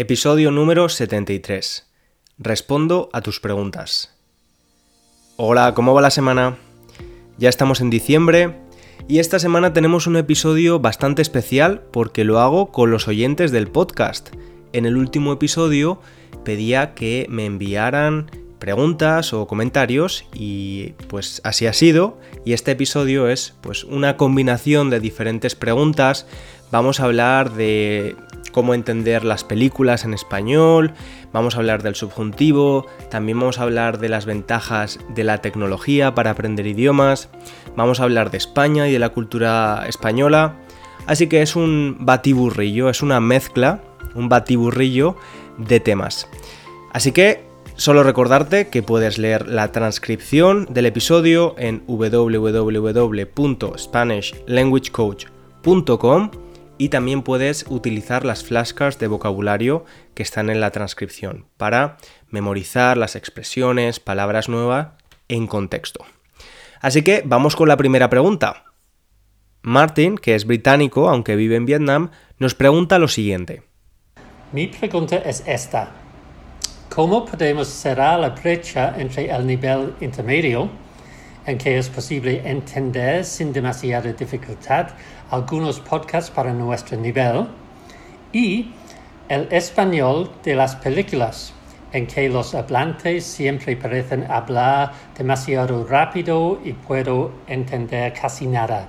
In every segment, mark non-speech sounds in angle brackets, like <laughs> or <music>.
Episodio número 73. Respondo a tus preguntas. Hola, ¿cómo va la semana? Ya estamos en diciembre y esta semana tenemos un episodio bastante especial porque lo hago con los oyentes del podcast. En el último episodio pedía que me enviaran preguntas o comentarios y pues así ha sido y este episodio es pues una combinación de diferentes preguntas. Vamos a hablar de cómo entender las películas en español, vamos a hablar del subjuntivo, también vamos a hablar de las ventajas de la tecnología para aprender idiomas, vamos a hablar de España y de la cultura española. Así que es un batiburrillo, es una mezcla, un batiburrillo de temas. Así que Solo recordarte que puedes leer la transcripción del episodio en www.spanishlanguagecoach.com y también puedes utilizar las flashcards de vocabulario que están en la transcripción para memorizar las expresiones, palabras nuevas en contexto. Así que vamos con la primera pregunta. Martin, que es británico, aunque vive en Vietnam, nos pregunta lo siguiente. Mi pregunta es esta. ¿Cómo podemos cerrar la brecha entre el nivel intermedio, en que es posible entender sin demasiada dificultad algunos podcasts para nuestro nivel, y el español de las películas, en que los hablantes siempre parecen hablar demasiado rápido y puedo entender casi nada?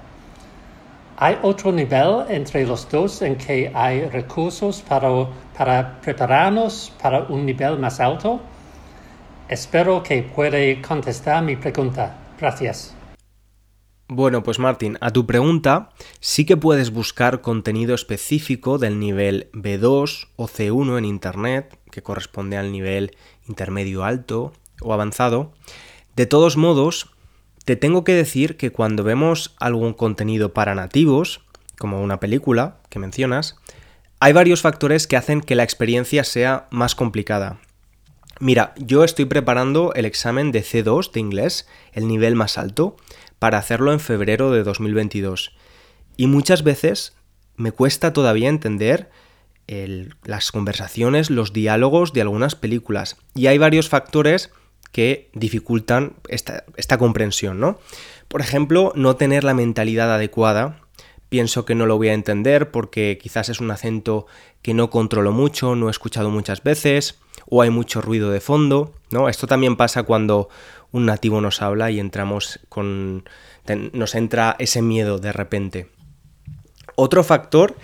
¿Hay otro nivel entre los dos en que hay recursos para, para prepararnos para un nivel más alto? Espero que pueda contestar mi pregunta. Gracias. Bueno, pues Martín, a tu pregunta sí que puedes buscar contenido específico del nivel B2 o C1 en Internet, que corresponde al nivel intermedio alto o avanzado. De todos modos, te tengo que decir que cuando vemos algún contenido para nativos, como una película que mencionas, hay varios factores que hacen que la experiencia sea más complicada. Mira, yo estoy preparando el examen de C2 de inglés, el nivel más alto, para hacerlo en febrero de 2022. Y muchas veces me cuesta todavía entender las conversaciones, los diálogos de algunas películas. Y hay varios factores que dificultan esta, comprensión, ¿no? Por ejemplo, no tener la mentalidad adecuada. Pienso que no lo voy a entender porque quizás es un acento que no controlo mucho, no he escuchado muchas veces, o hay mucho ruido de fondo, ¿no? Esto también pasa cuando un nativo nos habla y entramos con. nos entra ese miedo de repente. Otro factor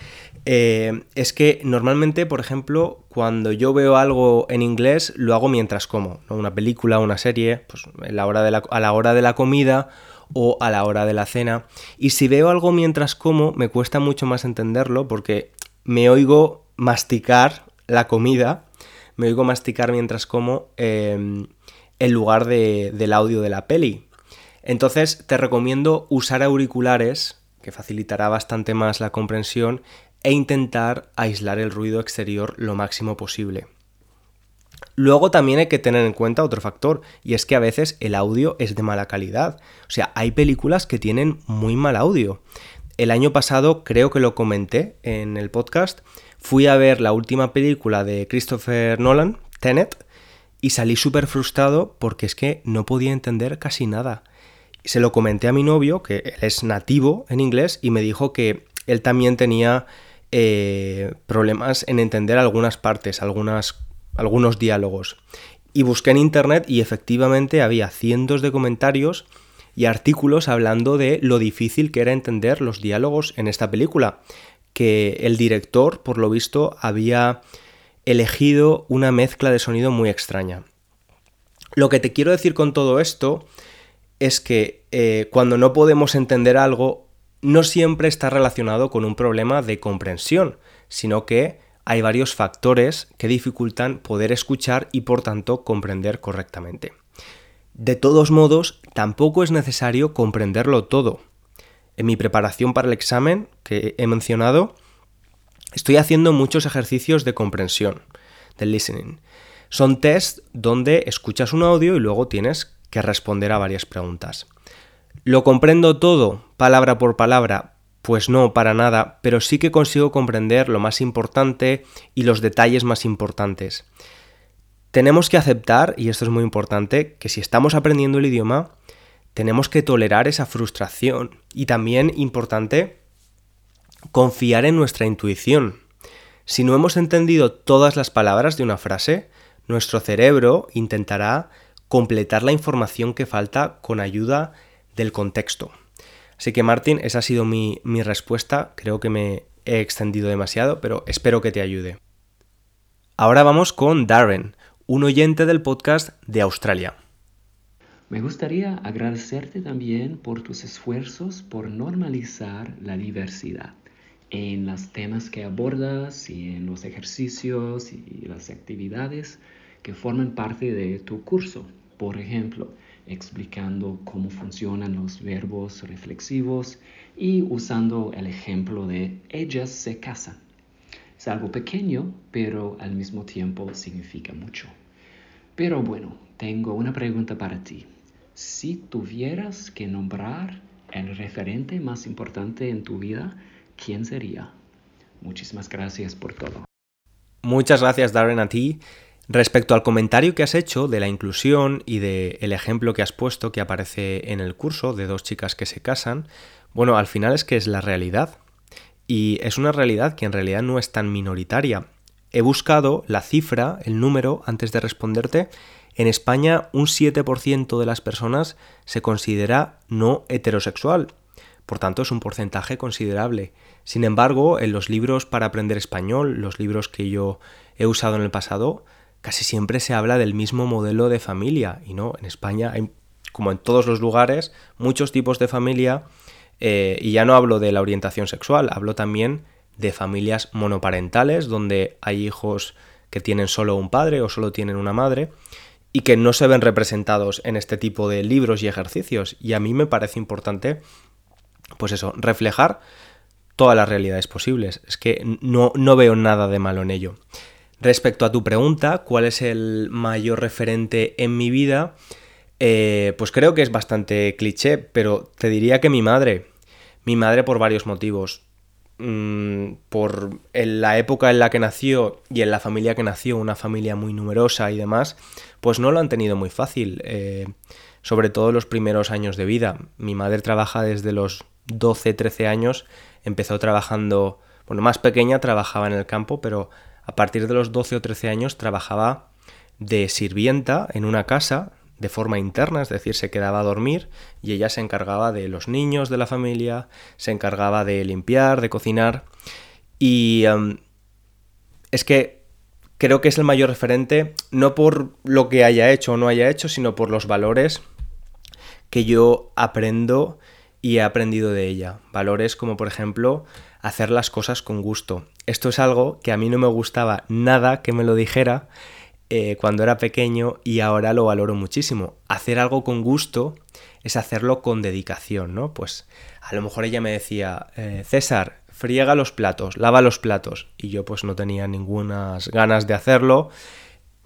eh, es que normalmente, por ejemplo, cuando yo veo algo en inglés, lo hago mientras como, una película, una serie, pues la hora a la hora de la comida o a la hora de la cena. Y si veo algo mientras como, me cuesta mucho más entenderlo porque me oigo masticar la comida, me oigo masticar mientras como em, en lugar del audio de la peli. Entonces te recomiendo usar auriculares, que facilitará bastante más la comprensión, e intentar aislar el ruido exterior lo máximo posible. Luego también hay que tener en cuenta otro factor, y es que a veces el audio es de mala calidad. O sea, hay películas que tienen muy mal audio. El año pasado, creo que lo comenté en el podcast, fui a ver la última película de Christopher Nolan, Tenet, y salí súper frustrado porque es que no podía entender casi nada. Se lo comenté a mi novio, que él es nativo en inglés, y me dijo que él también tenía eh, problemas en entender algunas partes, algunas, algunos diálogos. Y busqué en internet y efectivamente había cientos de comentarios y artículos hablando de lo difícil que era entender los diálogos en esta película, que el director, por lo visto, había elegido una mezcla de sonido muy extraña. Lo que te quiero decir con todo esto es que eh, cuando no podemos entender algo, no siempre está relacionado con un problema de comprensión, sino que hay varios factores que dificultan poder escuchar y por tanto comprender correctamente. De todos modos, tampoco es necesario comprenderlo todo. En mi preparación para el examen que he mencionado, estoy haciendo muchos ejercicios de comprensión, del listening. Son test donde escuchas un audio y luego tienes que responder a varias preguntas. ¿Lo comprendo todo, palabra por palabra? Pues no, para nada, pero sí que consigo comprender lo más importante y los detalles más importantes. Tenemos que aceptar, y esto es muy importante, que si estamos aprendiendo el idioma, tenemos que tolerar esa frustración. Y también importante, confiar en nuestra intuición. Si no hemos entendido todas las palabras de una frase, nuestro cerebro intentará completar la información que falta con ayuda del contexto. Así que Martín, esa ha sido mi, mi respuesta. Creo que me he extendido demasiado, pero espero que te ayude. Ahora vamos con Darren, un oyente del podcast de Australia. Me gustaría agradecerte también por tus esfuerzos por normalizar la diversidad en los temas que abordas y en los ejercicios y las actividades que forman parte de tu curso. Por ejemplo, explicando cómo funcionan los verbos reflexivos y usando el ejemplo de ellas se casan. Es algo pequeño, pero al mismo tiempo significa mucho. Pero bueno, tengo una pregunta para ti. Si tuvieras que nombrar el referente más importante en tu vida, ¿quién sería? Muchísimas gracias por todo. Muchas gracias, Darren, a ti. Respecto al comentario que has hecho de la inclusión y del el ejemplo que has puesto que aparece en el curso de dos chicas que se casan, bueno, al final es que es la realidad. Y es una realidad que en realidad no es tan minoritaria. He buscado la cifra, el número, antes de responderte. En España un 7% de las personas se considera no heterosexual. Por tanto, es un porcentaje considerable. Sin embargo, en los libros para aprender español, los libros que yo he usado en el pasado, casi siempre se habla del mismo modelo de familia. Y no, en España hay, como en todos los lugares, muchos tipos de familia eh, y ya no hablo de la orientación sexual, hablo también de familias monoparentales, donde hay hijos que tienen solo un padre o solo tienen una madre y que no se ven representados en este tipo de libros y ejercicios. Y a mí me parece importante, pues eso, reflejar todas las realidades posibles. Es que no, no veo nada de malo en ello. Respecto a tu pregunta, ¿cuál es el mayor referente en mi vida? Eh, pues creo que es bastante cliché, pero te diría que mi madre. Mi madre por varios motivos. Mm, por la época en la que nació y en la familia que nació, una familia muy numerosa y demás, pues no lo han tenido muy fácil. Eh, sobre todo los primeros años de vida. Mi madre trabaja desde los 12, 13 años. Empezó trabajando, bueno, más pequeña trabajaba en el campo, pero a partir de los 12 o 13 años trabajaba de sirvienta en una casa de forma interna, es decir, se quedaba a dormir y ella se encargaba de los niños de la familia, se encargaba de limpiar, de cocinar y em, es que creo que es el mayor referente no por lo que haya hecho o no haya hecho, sino por los valores que yo aprendo y he aprendido de ella. Valores como por ejemplo hacer las cosas con gusto. Esto es algo que a mí no me gustaba nada que me lo dijera eh, cuando era pequeño y ahora lo valoro muchísimo. Hacer algo con gusto es hacerlo con dedicación, ¿no? Pues a lo mejor ella me decía, eh, César, friega los platos, lava los platos. Y yo pues no tenía ninguna ganas de hacerlo.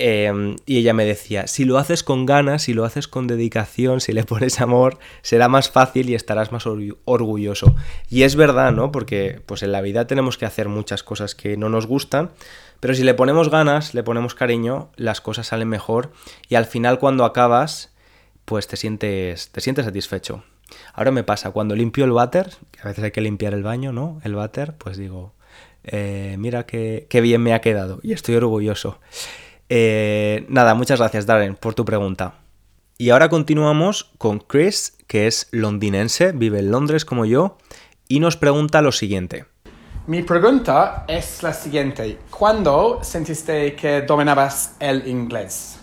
Em, y ella me decía, si lo haces con ganas, si lo haces con dedicación, si le pones amor, será más fácil y estarás más orgulloso. Y es verdad, ¿no? Porque pues en la vida tenemos que hacer muchas cosas que no nos gustan, pero si le ponemos ganas, le ponemos cariño, las cosas salen mejor y al final cuando acabas, pues te sientes, te sientes satisfecho. Ahora me pasa, cuando limpio el váter, que a veces hay que limpiar el baño, ¿no? El váter, pues digo, eh, mira qué, bien me ha quedado y estoy orgulloso. Eh, nada, muchas gracias Darren por tu pregunta. Y ahora continuamos con Chris, que es londinense, vive en Londres como yo, y nos pregunta lo siguiente. Mi pregunta es la siguiente. ¿Cuándo sentiste que dominabas el inglés?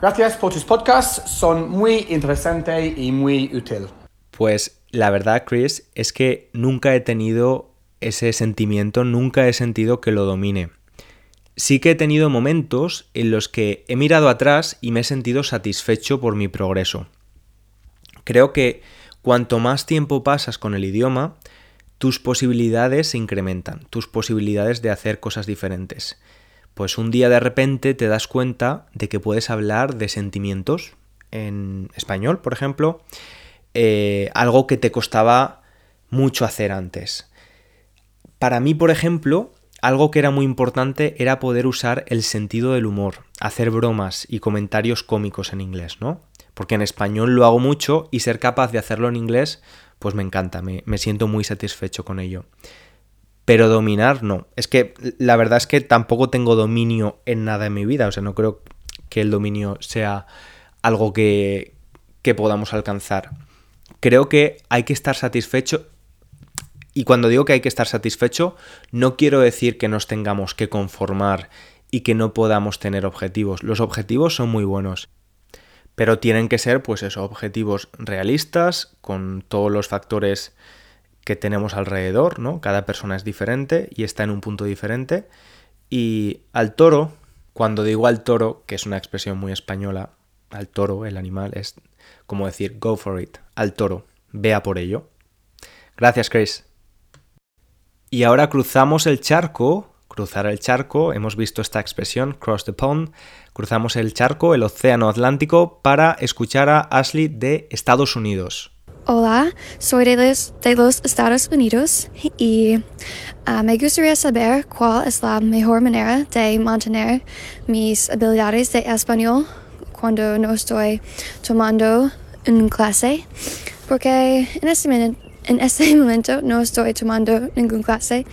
Gracias por tus podcasts, son muy interesantes y muy útiles. Pues la verdad, Chris, es que nunca he tenido ese sentimiento, nunca he sentido que lo domine. Sí que he tenido momentos en los que he mirado atrás y me he sentido satisfecho por mi progreso. Creo que cuanto más tiempo pasas con el idioma, tus posibilidades se incrementan, tus posibilidades de hacer cosas diferentes. Pues un día de repente te das cuenta de que puedes hablar de sentimientos en español, por ejemplo, eh, algo que te costaba mucho hacer antes. Para mí, por ejemplo, algo que era muy importante era poder usar el sentido del humor, hacer bromas y comentarios cómicos en inglés, ¿no? Porque en español lo hago mucho y ser capaz de hacerlo en inglés, pues me encanta, me, siento muy satisfecho con ello. Pero dominar, no. Es que la verdad es que tampoco tengo dominio en nada en mi vida, o sea, no creo que el dominio sea algo que, que podamos alcanzar. Creo que hay que estar satisfecho y cuando digo que hay que estar satisfecho, no quiero decir que nos tengamos que conformar y que no podamos tener objetivos. Los objetivos son muy buenos, pero tienen que ser, pues eso, objetivos realistas, con todos los factores que tenemos alrededor, ¿no? Cada persona es diferente y está en un punto diferente. Y al toro, cuando digo al toro, que es una expresión muy española, al toro, el animal, es como decir go for it, al toro, vea por ello. Gracias, Chris. Y ahora cruzamos el charco, cruzar el charco, hemos visto esta expresión, cross the pond, cruzamos el charco, el océano Atlántico, para escuchar a Ashley de Estados Unidos. Hola, soy de los, de los Estados Unidos y uh, me gustaría saber cuál es la mejor manera de mantener mis habilidades de español cuando no estoy tomando una clase, porque en este momento en este <laughs> momento no estoy tomando ninguna clase,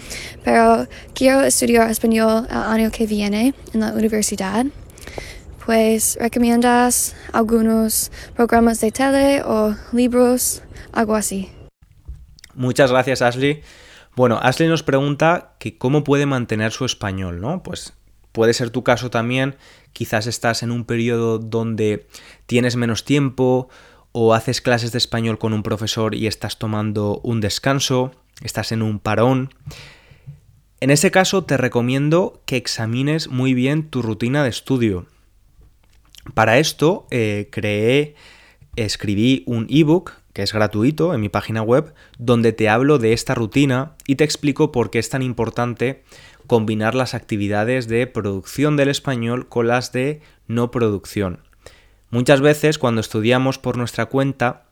pero quiero estudiar español el año que viene en la universidad. Pues, ¿recomiendas algunos programas de tele o libros? Algo así. Muchas gracias, Ashley. Bueno, Ashley nos pregunta que cómo puede mantener su español, ¿no? Pues puede ser tu caso también. Quizás estás en un periodo donde tienes menos tiempo o haces clases de español con un profesor y estás tomando un descanso, estás en un parón. En ese caso te recomiendo que examines muy bien tu rutina de estudio. Para esto eh, creé, escribí un ebook que es gratuito en mi página web, donde te hablo de esta rutina y te explico por qué es tan importante combinar las actividades de producción del español con las de no producción. Muchas veces cuando estudiamos por nuestra cuenta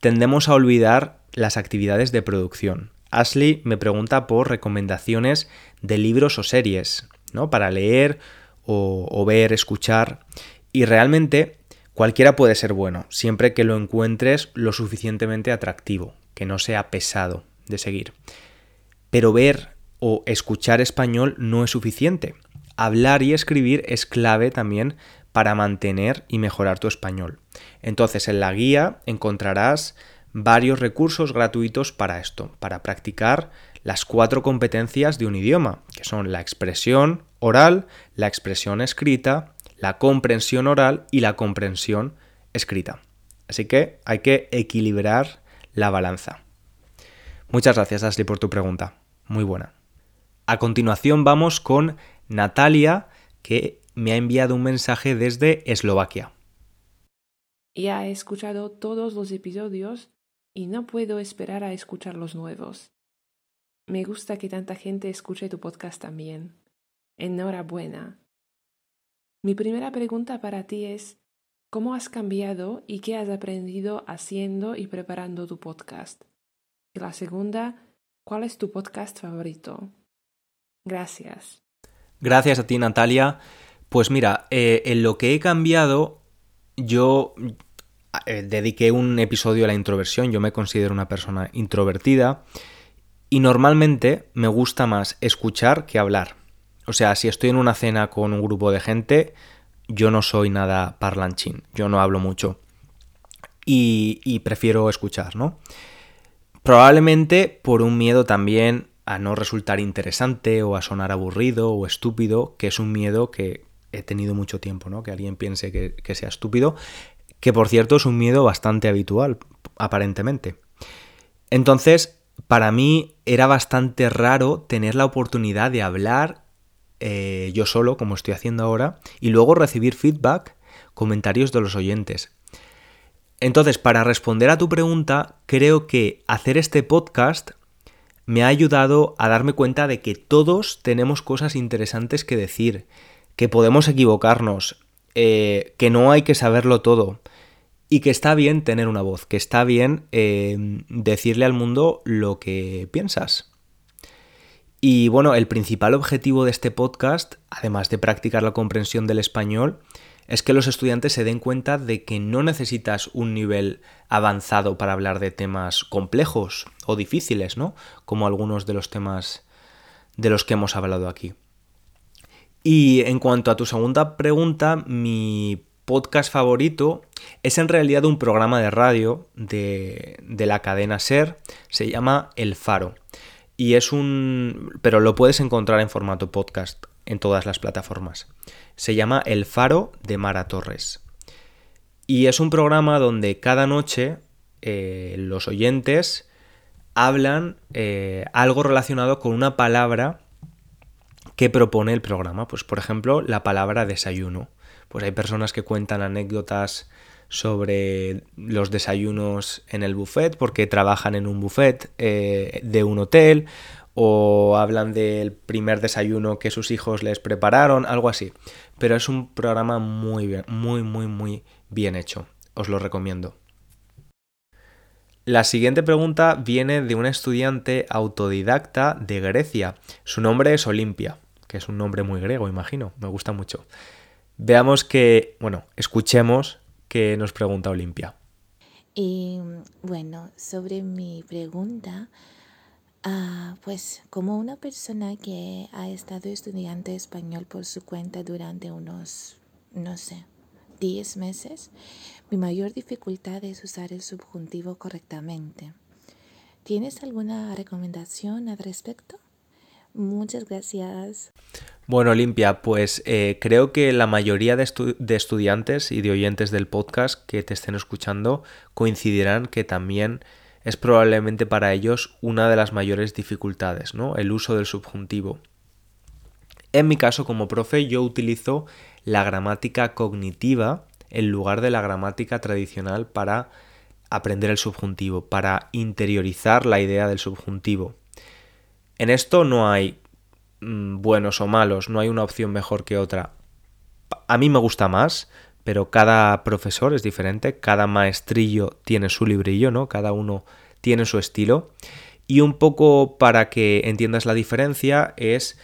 tendemos a olvidar las actividades de producción. Ashley me pregunta por recomendaciones de libros o series, ¿no? Para leer o, ver, escuchar. Y realmente cualquiera puede ser bueno, siempre que lo encuentres lo suficientemente atractivo, que no sea pesado de seguir. Pero ver o escuchar español no es suficiente. Hablar y escribir es clave también para mantener y mejorar tu español. Entonces en la guía encontrarás varios recursos gratuitos para esto, para practicar las cuatro competencias de un idioma, que son la expresión oral, la expresión escrita, la comprensión oral y la comprensión escrita. Así que hay que equilibrar la balanza. Muchas gracias Ashley por tu pregunta. Muy buena. A continuación vamos con Natalia, que me ha enviado un mensaje desde Eslovaquia. Ya he escuchado todos los episodios y no puedo esperar a escuchar los nuevos. Me gusta que tanta gente escuche tu podcast también. Enhorabuena. Mi primera pregunta para ti es, ¿cómo has cambiado y qué has aprendido haciendo y preparando tu podcast? Y la segunda, ¿cuál es tu podcast favorito? Gracias. Gracias a ti, Natalia. Pues mira, eh, en lo que he cambiado, yo eh, dediqué un episodio a la introversión, yo me considero una persona introvertida y normalmente me gusta más escuchar que hablar. O sea, si estoy en una cena con un grupo de gente, yo no soy nada parlanchín, yo no hablo mucho y, y prefiero escuchar, ¿no? Probablemente por un miedo también a no resultar interesante o a sonar aburrido o estúpido, que es un miedo que he tenido mucho tiempo, ¿no? Que alguien piense que, sea estúpido, que por cierto es un miedo bastante habitual, aparentemente. Entonces, para mí era bastante raro tener la oportunidad de hablar eh, yo solo, como estoy haciendo ahora, y luego recibir feedback, comentarios de los oyentes. Entonces, para responder a tu pregunta, creo que hacer este podcast me ha ayudado a darme cuenta de que todos tenemos cosas interesantes que decir, que podemos equivocarnos, eh, que no hay que saberlo todo y que está bien tener una voz, que está bien eh, decirle al mundo lo que piensas. Y bueno, el principal objetivo de este podcast, además de practicar la comprensión del español, es que los estudiantes se den cuenta de que no necesitas un nivel avanzado para hablar de temas complejos o difíciles, ¿no? Como algunos de los temas de los que hemos hablado aquí. Y en cuanto a tu segunda pregunta, mi podcast favorito es en realidad un programa de radio de, de, la cadena Ser, se llama El Faro. Y es un... pero lo puedes encontrar en formato podcast en todas las plataformas. Se llama El Faro de Mara Torres. Y es un programa donde cada noche eh, los oyentes hablan eh, algo relacionado con una palabra que propone el programa. Pues por ejemplo, la palabra desayuno. Pues hay personas que cuentan anécdotas sobre los desayunos en el buffet porque trabajan en un buffet eh, de un hotel o hablan del primer desayuno que sus hijos les prepararon, algo así. Pero es un programa muy bien, muy, muy, muy bien hecho. Os lo recomiendo. La siguiente pregunta viene de una estudiante autodidacta de Grecia. Su nombre es Olimpia, que es un nombre muy griego, imagino. Me gusta mucho. Veamos que, bueno, escuchemos qué nos pregunta Olimpia. Y bueno, sobre mi pregunta, Ah, pues como una persona que ha estado estudiando español por su cuenta durante unos, no sé, 10 meses, mi mayor dificultad es usar el subjuntivo correctamente. ¿Tienes alguna recomendación al respecto? Muchas gracias. Bueno, Olimpia, pues eh, creo que la mayoría de, de, estudiantes y de oyentes del podcast que te estén escuchando coincidirán que también es probablemente para ellos una de las mayores dificultades, ¿no? El uso del subjuntivo. En mi caso, como profe, yo utilizo la gramática cognitiva en lugar de la gramática tradicional para aprender el subjuntivo, para interiorizar la idea del subjuntivo. En esto no hay mm, buenos o malos, no hay una opción mejor que otra. A mí me gusta más, pero cada profesor es diferente, cada maestrillo tiene su librillo, ¿no? Cada uno tiene su estilo. Y un poco para que entiendas la diferencia es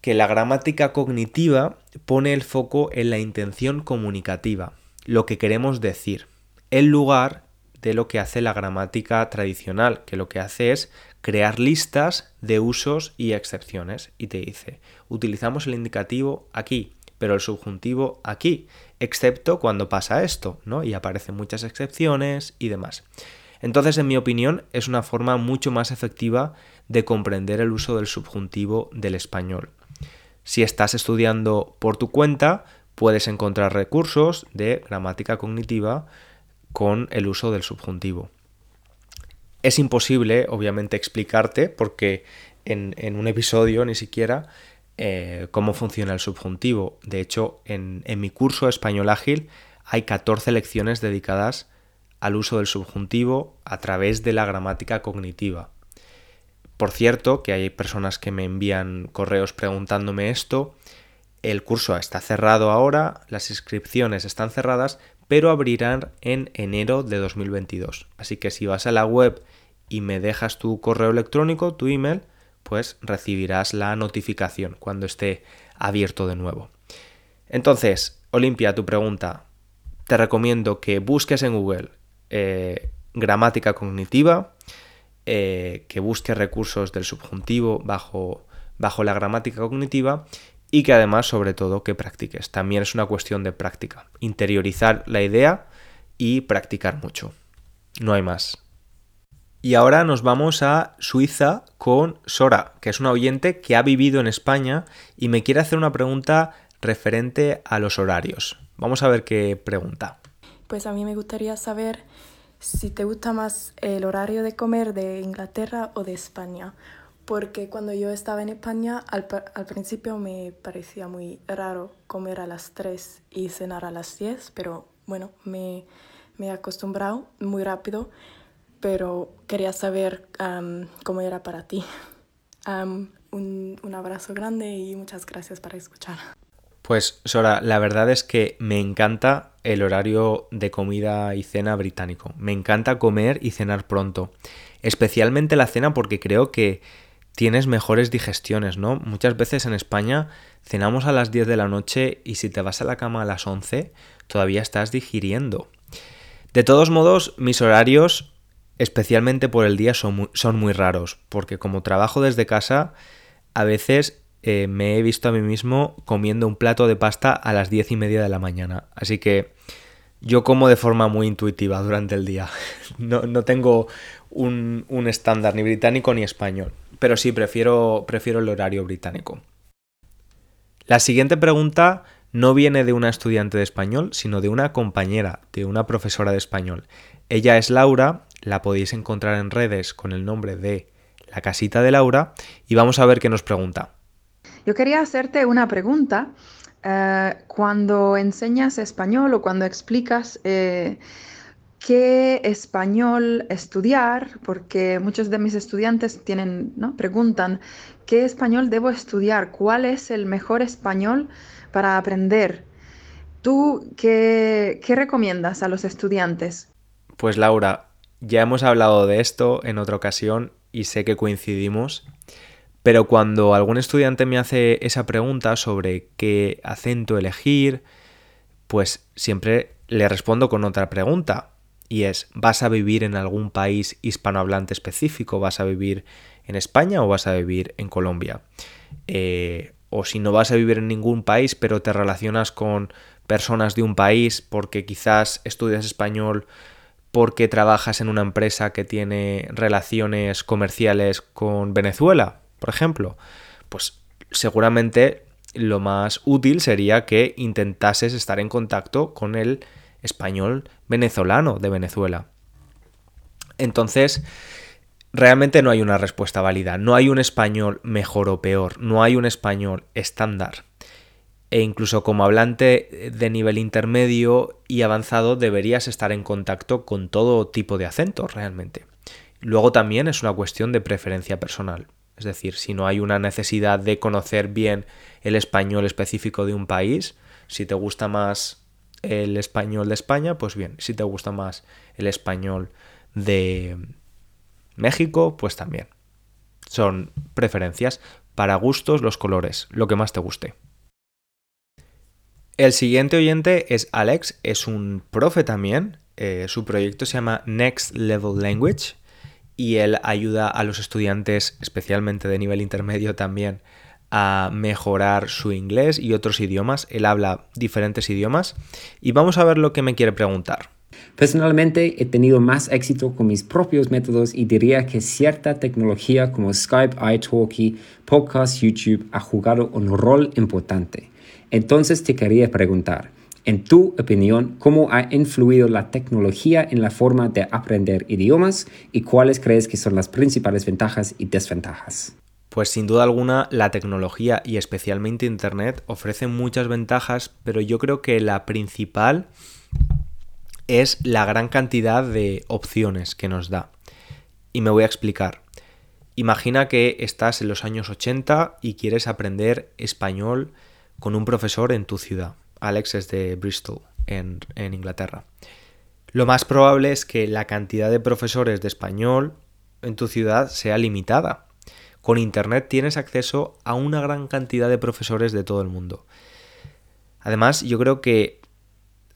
que la gramática cognitiva pone el foco en la intención comunicativa, lo que queremos decir, en lugar de lo que hace la gramática tradicional, que lo que hace es crear listas de usos y excepciones. Y te dice, utilizamos el indicativo aquí, pero el subjuntivo aquí, excepto cuando pasa esto, ¿no? Y aparecen muchas excepciones y demás. Entonces, en mi opinión, es una forma mucho más efectiva de comprender el uso del subjuntivo del español. Si estás estudiando por tu cuenta, puedes encontrar recursos de gramática cognitiva con el uso del subjuntivo. Es imposible, obviamente, explicarte, porque en, en un episodio ni siquiera eh, cómo funciona el subjuntivo. De hecho, en, mi curso Español Ágil hay 14 lecciones dedicadas al uso del subjuntivo a través de la gramática cognitiva. Por cierto, que hay personas que me envían correos preguntándome esto. El curso está cerrado ahora, las inscripciones están cerradas, pero abrirán en enero de 2022. Así que si vas a la web y me dejas tu correo electrónico, tu email, pues recibirás la notificación cuando esté abierto de nuevo. Entonces, Olimpia, tu pregunta, te recomiendo que busques en Google eh, gramática cognitiva, eh, que busques recursos del subjuntivo bajo, bajo la gramática cognitiva y que además, sobre todo, que practiques. También es una cuestión de práctica, interiorizar la idea y practicar mucho. No hay más. Y ahora nos vamos a Suiza con Sora, que es una oyente que ha vivido en España y me quiere hacer una pregunta referente a los horarios. Vamos a ver qué pregunta. Pues a mí me gustaría saber si te gusta más el horario de comer de Inglaterra o de España. Porque cuando yo estaba en España, al, principio me parecía muy raro comer a las 3 y cenar a las 10, pero bueno, me, me he acostumbrado muy rápido pero quería saber cómo era para ti. un, un abrazo grande y muchas gracias por escuchar. Pues Sora, la verdad es que me encanta el horario de comida y cena británico. Me encanta comer y cenar pronto. Especialmente la cena porque creo que tienes mejores digestiones, ¿no? Muchas veces en España cenamos a las 10 de la noche y si te vas a la cama a las 11 todavía estás digiriendo. De todos modos, mis horarios, especialmente por el día, son muy, raros, porque como trabajo desde casa, a veces eh, me he visto a mí mismo comiendo un plato de pasta a las 10 y media de la mañana. Así que yo como de forma muy intuitiva durante el día. <laughs> No, no tengo un, un estándar ni británico ni español pero sí, prefiero, prefiero el horario británico. La siguiente pregunta no viene de una estudiante de español, sino de una compañera, de una profesora de español. Ella es Laura, la podéis encontrar en redes con el nombre de La Casita de Laura y vamos a ver qué nos pregunta. Yo quería hacerte una pregunta. Eh, cuando enseñas español o cuando explicas eh, qué español estudiar, porque muchos de mis estudiantes tienen, ¿no? preguntan, ¿qué español debo estudiar? ¿Cuál es el mejor español para aprender? ¿Tú qué, qué recomiendas a los estudiantes? Pues Laura, ya hemos hablado de esto en otra ocasión y sé que coincidimos, pero cuando algún estudiante me hace esa pregunta sobre qué acento elegir, pues siempre le respondo con otra pregunta y es, ¿vas a vivir en algún país hispanohablante específico? ¿Vas a vivir en España o vas a vivir en Colombia? Eh, o si no vas a vivir en ningún país, pero te relacionas con personas de un país porque quizás estudias español porque trabajas en una empresa que tiene relaciones comerciales con Venezuela, por ejemplo, pues seguramente lo más útil sería que intentases estar en contacto con el español venezolano de Venezuela. Entonces, realmente no hay una respuesta válida, no hay un español mejor o peor, no hay un español estándar. E incluso como hablante de nivel intermedio y avanzado deberías estar en contacto con todo tipo de acentos realmente. Luego también es una cuestión de preferencia personal. Es decir, si no hay una necesidad de conocer bien el español específico de un país, si te gusta más el español de España, pues bien, si te gusta más el español de México, pues también. Son preferencias para gustos los colores, lo que más te guste. El siguiente oyente es Alex, es un profe también. Eh, su proyecto se llama Next Level Language y él ayuda a los estudiantes, especialmente de nivel intermedio también, a mejorar su inglés y otros idiomas. Él habla diferentes idiomas y vamos a ver lo que me quiere preguntar. Personalmente he tenido más éxito con mis propios métodos y diría que cierta tecnología como Skype, iTalki, podcast, YouTube ha jugado un rol importante. Entonces te quería preguntar, en tu opinión, ¿cómo ha influido la tecnología en la forma de aprender idiomas y cuáles crees que son las principales ventajas y desventajas? Pues sin duda alguna la tecnología y especialmente Internet ofrecen muchas ventajas, pero yo creo que la principal es la gran cantidad de opciones que nos da. Y me voy a explicar. Imagina que estás en los años 80 y quieres aprender español con un profesor en tu ciudad. Alex es de Bristol, en, Inglaterra. Lo más probable es que la cantidad de profesores de español en tu ciudad sea limitada con Internet tienes acceso a una gran cantidad de profesores de todo el mundo. Además, yo creo que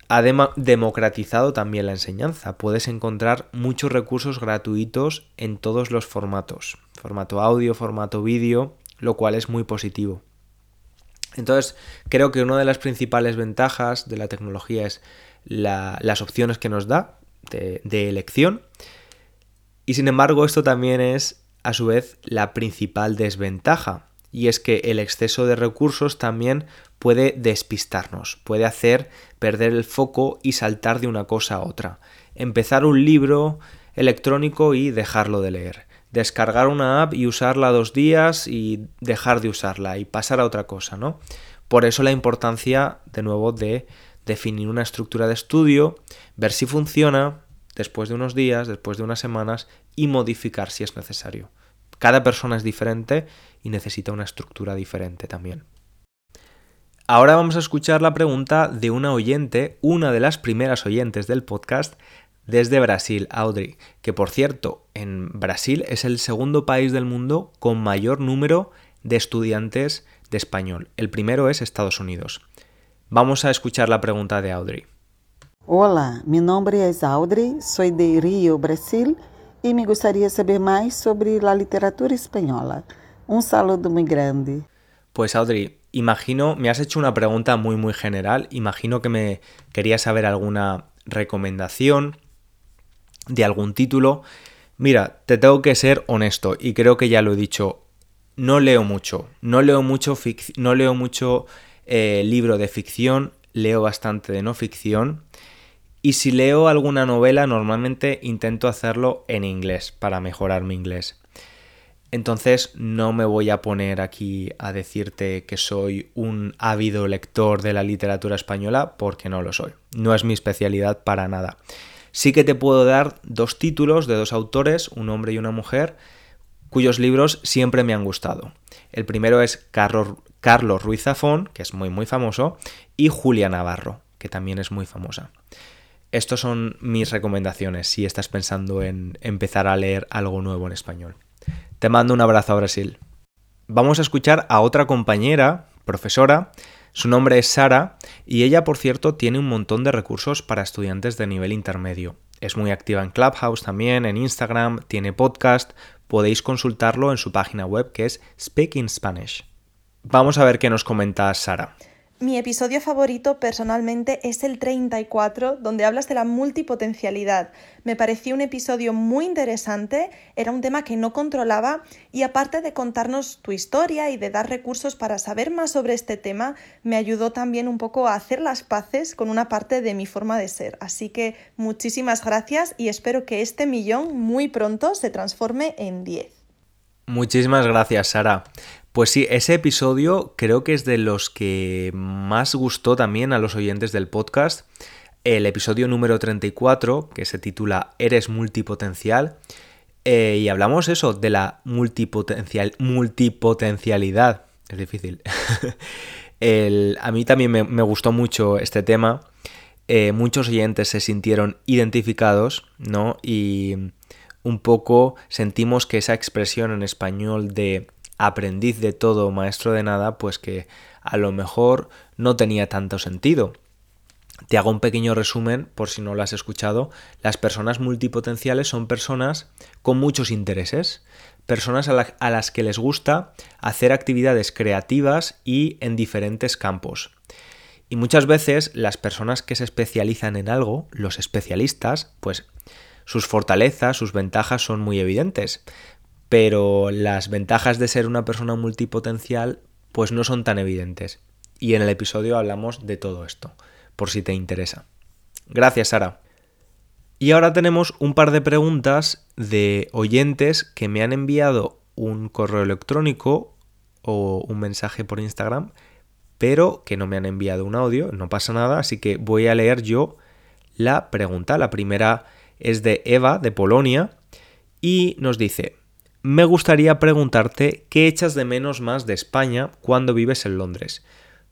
ha democratizado también la enseñanza. Puedes encontrar muchos recursos gratuitos en todos los formatos. Formato audio, formato vídeo, lo cual es muy positivo. Entonces, creo que una de las principales ventajas de la tecnología es las opciones que nos da de elección. Y sin embargo, esto también es a su vez la principal desventaja, y es que el exceso de recursos también puede despistarnos, puede hacer perder el foco y saltar de una cosa a otra. Empezar un libro electrónico y dejarlo de leer. Descargar una app y usarla dos días y dejar de usarla y pasar a otra cosa, ¿no? Por eso la importancia, de nuevo, de definir una estructura de estudio, ver si funciona, después de unos días, después de unas semanas y modificar si es necesario. Cada persona es diferente y necesita una estructura diferente también. Ahora vamos a escuchar la pregunta de una oyente, una de las primeras oyentes del podcast, desde Brasil, Audrey, que por cierto, en Brasil es el segundo país del mundo con mayor número de estudiantes de español. El primero es Estados Unidos. Vamos a escuchar la pregunta de Audrey. Hola, mi nombre es Audrey, soy de Rio, Brasil, y me gustaría saber más sobre la literatura española. Un saludo muy grande. Pues Audrey, imagino, me has hecho una pregunta muy muy general, imagino que me querías saber alguna recomendación de algún título. Mira, te tengo que ser honesto y creo que ya lo he dicho, no leo mucho, no leo mucho, no leo mucho eh, libro de ficción, leo bastante de no ficción y si leo alguna novela normalmente intento hacerlo en inglés para mejorar mi inglés. Entonces no me voy a poner aquí a decirte que soy un ávido lector de la literatura española porque no lo soy. No es mi especialidad para nada. Sí que te puedo dar dos títulos de dos autores, un hombre y una mujer, cuyos libros siempre me han gustado. El primero es Carlos, Ruiz Zafón, que es muy muy famoso, y Julia Navarro, que también es muy famosa. Estos son mis recomendaciones si estás pensando en empezar a leer algo nuevo en español. Te mando un abrazo a Brasil. Vamos a escuchar a otra compañera, profesora, su nombre es Sara y ella, por cierto, tiene un montón de recursos para estudiantes de nivel intermedio. Es muy activa en Clubhouse también, en Instagram, tiene podcast, podéis consultarlo en su página web que es Speaking Spanish. Vamos a ver qué nos comenta Sara. Mi episodio favorito personalmente es el 34, donde hablas de la multipotencialidad. Me pareció un episodio muy interesante, era un tema que no controlaba y aparte de contarnos tu historia y de dar recursos para saber más sobre este tema, me ayudó también un poco a hacer las paces con una parte de mi forma de ser. Así que muchísimas gracias y espero que este millón muy pronto se transforme en 10. Muchísimas gracias, Sara. Pues sí, ese episodio creo que es de los que más gustó también a los oyentes del podcast. El episodio número 34, que se titula Eres multipotencial. Eh, y hablamos eso, de la multipotencial, multipotencialidad. Es difícil. <laughs> a mí también me, gustó mucho este tema. Eh, muchos oyentes se sintieron identificados, ¿no? Y un poco sentimos que esa expresión en español de aprendiz de todo, maestro de nada, pues que a lo mejor no tenía tanto sentido. Te hago un pequeño resumen por si no lo has escuchado. Las personas multipotenciales son personas con muchos intereses, personas a, las que les gusta hacer actividades creativas y en diferentes campos. Y muchas veces las personas que se especializan en algo, los especialistas, pues sus fortalezas, sus ventajas son muy evidentes pero las ventajas de ser una persona multipotencial pues no son tan evidentes. Y en el episodio hablamos de todo esto, por si te interesa. Gracias, Sara. Y ahora tenemos un par de preguntas de oyentes que me han enviado un correo electrónico o un mensaje por Instagram, pero que no me han enviado un audio, no pasa nada, así que voy a leer yo la pregunta. La primera es de Eva, de Polonia, y nos dice, me gustaría preguntarte qué echas de menos más de España cuando vives en Londres.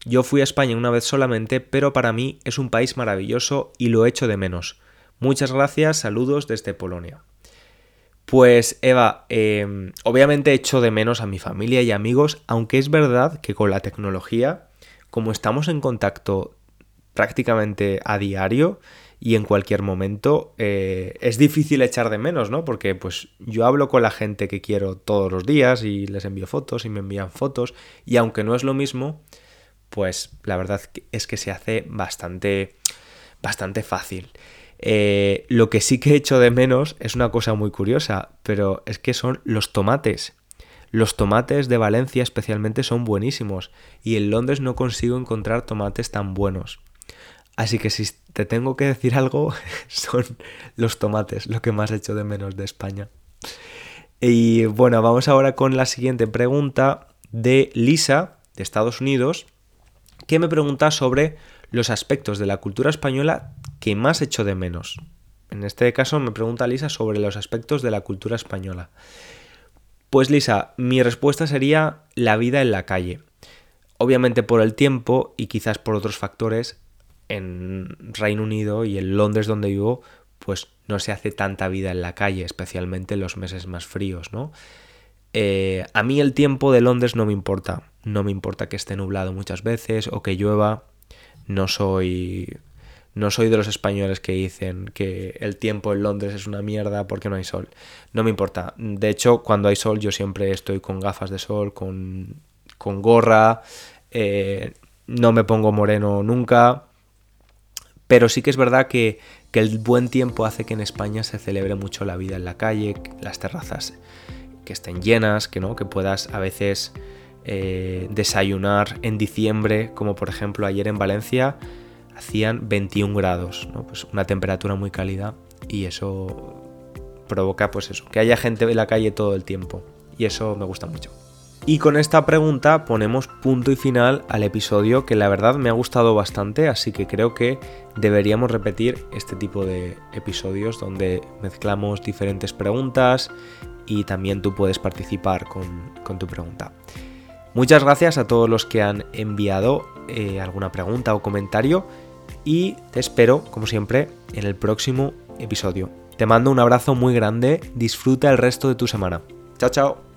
Yo fui a España una vez solamente, pero para mí es un país maravilloso y lo echo de menos. Muchas gracias, saludos desde Polonia. Pues Eva, em, obviamente echo de menos a mi familia y amigos, aunque es verdad que con la tecnología, como estamos en contacto prácticamente a diario, y en cualquier momento eh, es difícil echar de menos, ¿no? Porque pues yo hablo con la gente que quiero todos los días y les envío fotos y me envían fotos y aunque no es lo mismo, pues la verdad es que se hace bastante, bastante fácil. Eh, lo que sí que echo de menos es una cosa muy curiosa, pero es que son los tomates. Los tomates de Valencia especialmente son buenísimos y en Londres no consigo encontrar tomates tan buenos. Así que si te tengo que decir algo, <laughs> son los tomates, lo que más he hecho de menos de España. Y bueno, vamos ahora con la siguiente pregunta de Lisa, de Estados Unidos, que me pregunta sobre los aspectos de la cultura española que más he hecho de menos. En este caso me pregunta Lisa sobre los aspectos de la cultura española. Pues Lisa, mi respuesta sería la vida en la calle. obviamente por el tiempo y quizás por otros factores, en Reino Unido y en Londres donde vivo, pues no se hace tanta vida en la calle, especialmente en los meses más fríos, ¿no? Eh, a mí el tiempo de Londres no me importa. No me importa que esté nublado muchas veces o que llueva. No soy. No soy de los españoles que dicen que el tiempo en Londres es una mierda porque no hay sol. No me importa. De hecho, cuando hay sol yo siempre estoy con gafas de sol, con, con gorra. Eh, no me pongo moreno nunca. Pero sí que es verdad que, el buen tiempo hace que en España se celebre mucho la vida en la calle, las terrazas que estén llenas, que no, que puedas a veces eh, desayunar en diciembre, como por ejemplo ayer en Valencia hacían 21 grados, ¿no? pues una temperatura muy cálida y eso provoca pues eso, que haya gente en la calle todo el tiempo y eso me gusta mucho. Y con esta pregunta ponemos punto y final al episodio que la verdad me ha gustado bastante, así que creo que deberíamos repetir este tipo de episodios donde mezclamos diferentes preguntas y también tú puedes participar con, tu pregunta. Muchas gracias a todos los que han enviado eh, alguna pregunta o comentario y te espero, como siempre, en el próximo episodio. Te mando un abrazo muy grande, disfruta el resto de tu semana. Chao, chao.